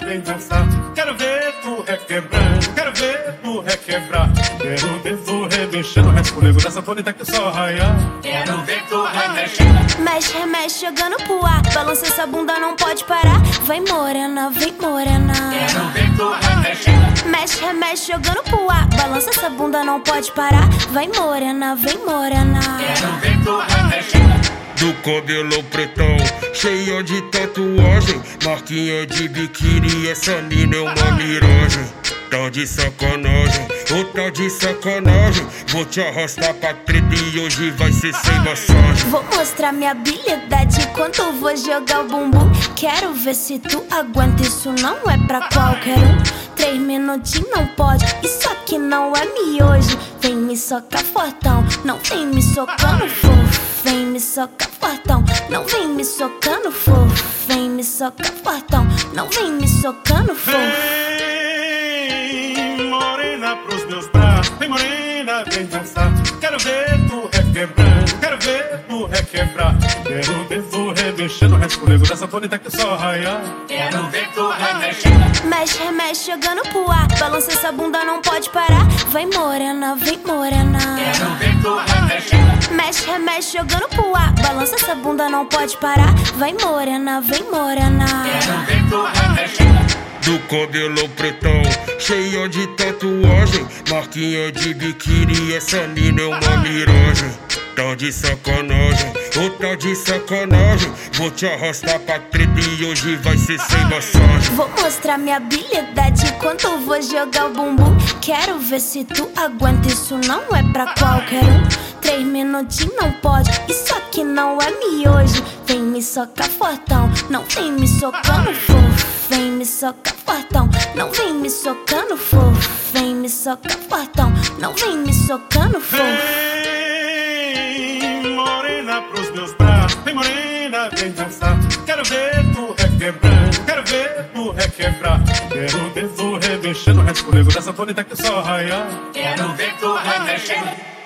vem dançar. Quero ver tu requebrando, quero ver tu requebrar. Quero ver tu remexendo, responego dessa tonita que só raia. Quero ver tu remexendo. Mexe, remexe, jogando pro ar. Balança essa bunda, não pode parar. Vai morena, vem morena. Quero ver tu remexendo. Mexe, remexe, jogando pro ar. Balança essa bunda, não pode parar. Vai morena, vem morena. Quero ver tu remexendo. Do cabelo pretão, cheio de tatuagem Marquinha de biquíni, essa mina é uma miragem Tá de sacanagem, ou tá de sacanagem Vou te arrastar pra treta e hoje vai ser sem massagem Vou mostrar minha habilidade eu vou jogar o bumbum. Quero ver se tu aguenta, isso não é pra qualquer um. Três minutinhos não pode, isso aqui não é miojo. Vem me socar fortão, não vem me socando fofo. Vem me socar fortão, não vem me socando fofo. Vem me socar fortão, não vem me socando fofo. Vem, morena, pros meus braços. Vem, morena, vem dançar. Quero ver tu requebrando, quero ver tu requebrar. Quero ver tu remexendo, responego dessa tonita que só raia. Quero ver tu remexendo. Mexe, remexe, jogando pro ar. Balança essa bunda, não pode parar. Vai morena, vem morena. Quero jogando pro ar. Balança essa bunda, não pode parar. Vai morena, vem morena. Do cabelo pretão, cheio de tatuagem Marquinha de biquíni, essa mina é uma miragem Tá de sacanagem, ou tá de sacanagem Vou te arrastar pra treta e hoje vai ser sem massagem Vou mostrar minha habilidade eu vou jogar o bumbum. Quero ver se tu aguenta, isso não é pra qualquer um. Três minutinhos não pode, isso aqui não é miojo. Vem me socar fortão, não vem me socando fofo. Vem me socar fortão, não vem me socando fofo. Vem me socar fortão, não vem me socando fofo. Pros meus braços. Vem, morena, vem dançar. Quero ver tu requebrando, quero ver tu requebrar. Quero ver tu remexendo, responego dessa tonita que só raia. Quero ver tu remexendo.